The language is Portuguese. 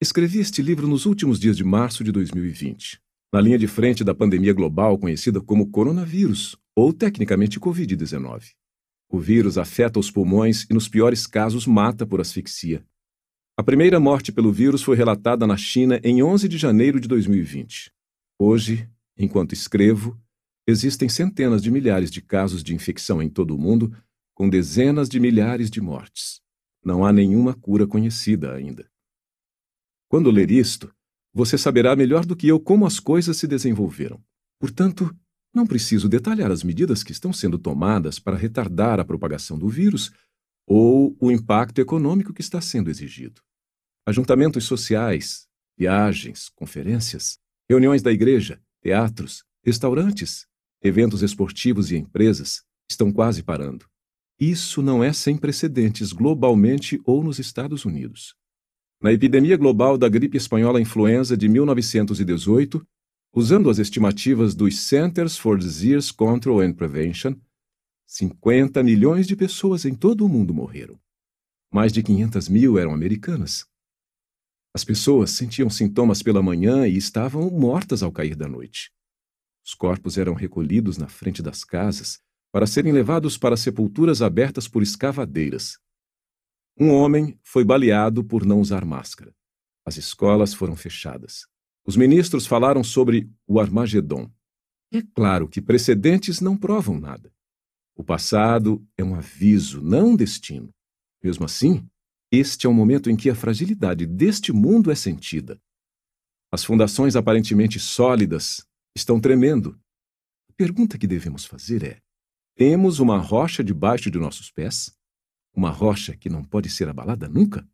Escrevi este livro nos últimos dias de março de 2020, na linha de frente da pandemia global conhecida como coronavírus, ou tecnicamente Covid-19. O vírus afeta os pulmões e, nos piores casos, mata por asfixia. A primeira morte pelo vírus foi relatada na China em 11 de janeiro de 2020. Hoje, enquanto escrevo, existem centenas de milhares de casos de infecção em todo o mundo, com dezenas de milhares de mortes. Não há nenhuma cura conhecida ainda. Quando ler isto, você saberá melhor do que eu como as coisas se desenvolveram. Portanto, não preciso detalhar as medidas que estão sendo tomadas para retardar a propagação do vírus ou o impacto econômico que está sendo exigido. Ajuntamentos sociais, viagens, conferências, reuniões da igreja, teatros, restaurantes, eventos esportivos e empresas estão quase parando. Isso não é sem precedentes globalmente ou nos Estados Unidos. Na epidemia global da gripe espanhola influenza de 1918, usando as estimativas dos Centers for Disease Control and Prevention, 50 milhões de pessoas em todo o mundo morreram. Mais de 500 mil eram americanas. As pessoas sentiam sintomas pela manhã e estavam mortas ao cair da noite. Os corpos eram recolhidos na frente das casas para serem levados para sepulturas abertas por escavadeiras. Um homem foi baleado por não usar máscara. As escolas foram fechadas. Os ministros falaram sobre o Armagedon. É claro que precedentes não provam nada. O passado é um aviso, não um destino. Mesmo assim, este é o momento em que a fragilidade deste mundo é sentida. As fundações aparentemente sólidas estão tremendo. A pergunta que devemos fazer é: temos uma rocha debaixo de nossos pés? Uma rocha que não pode ser abalada nunca?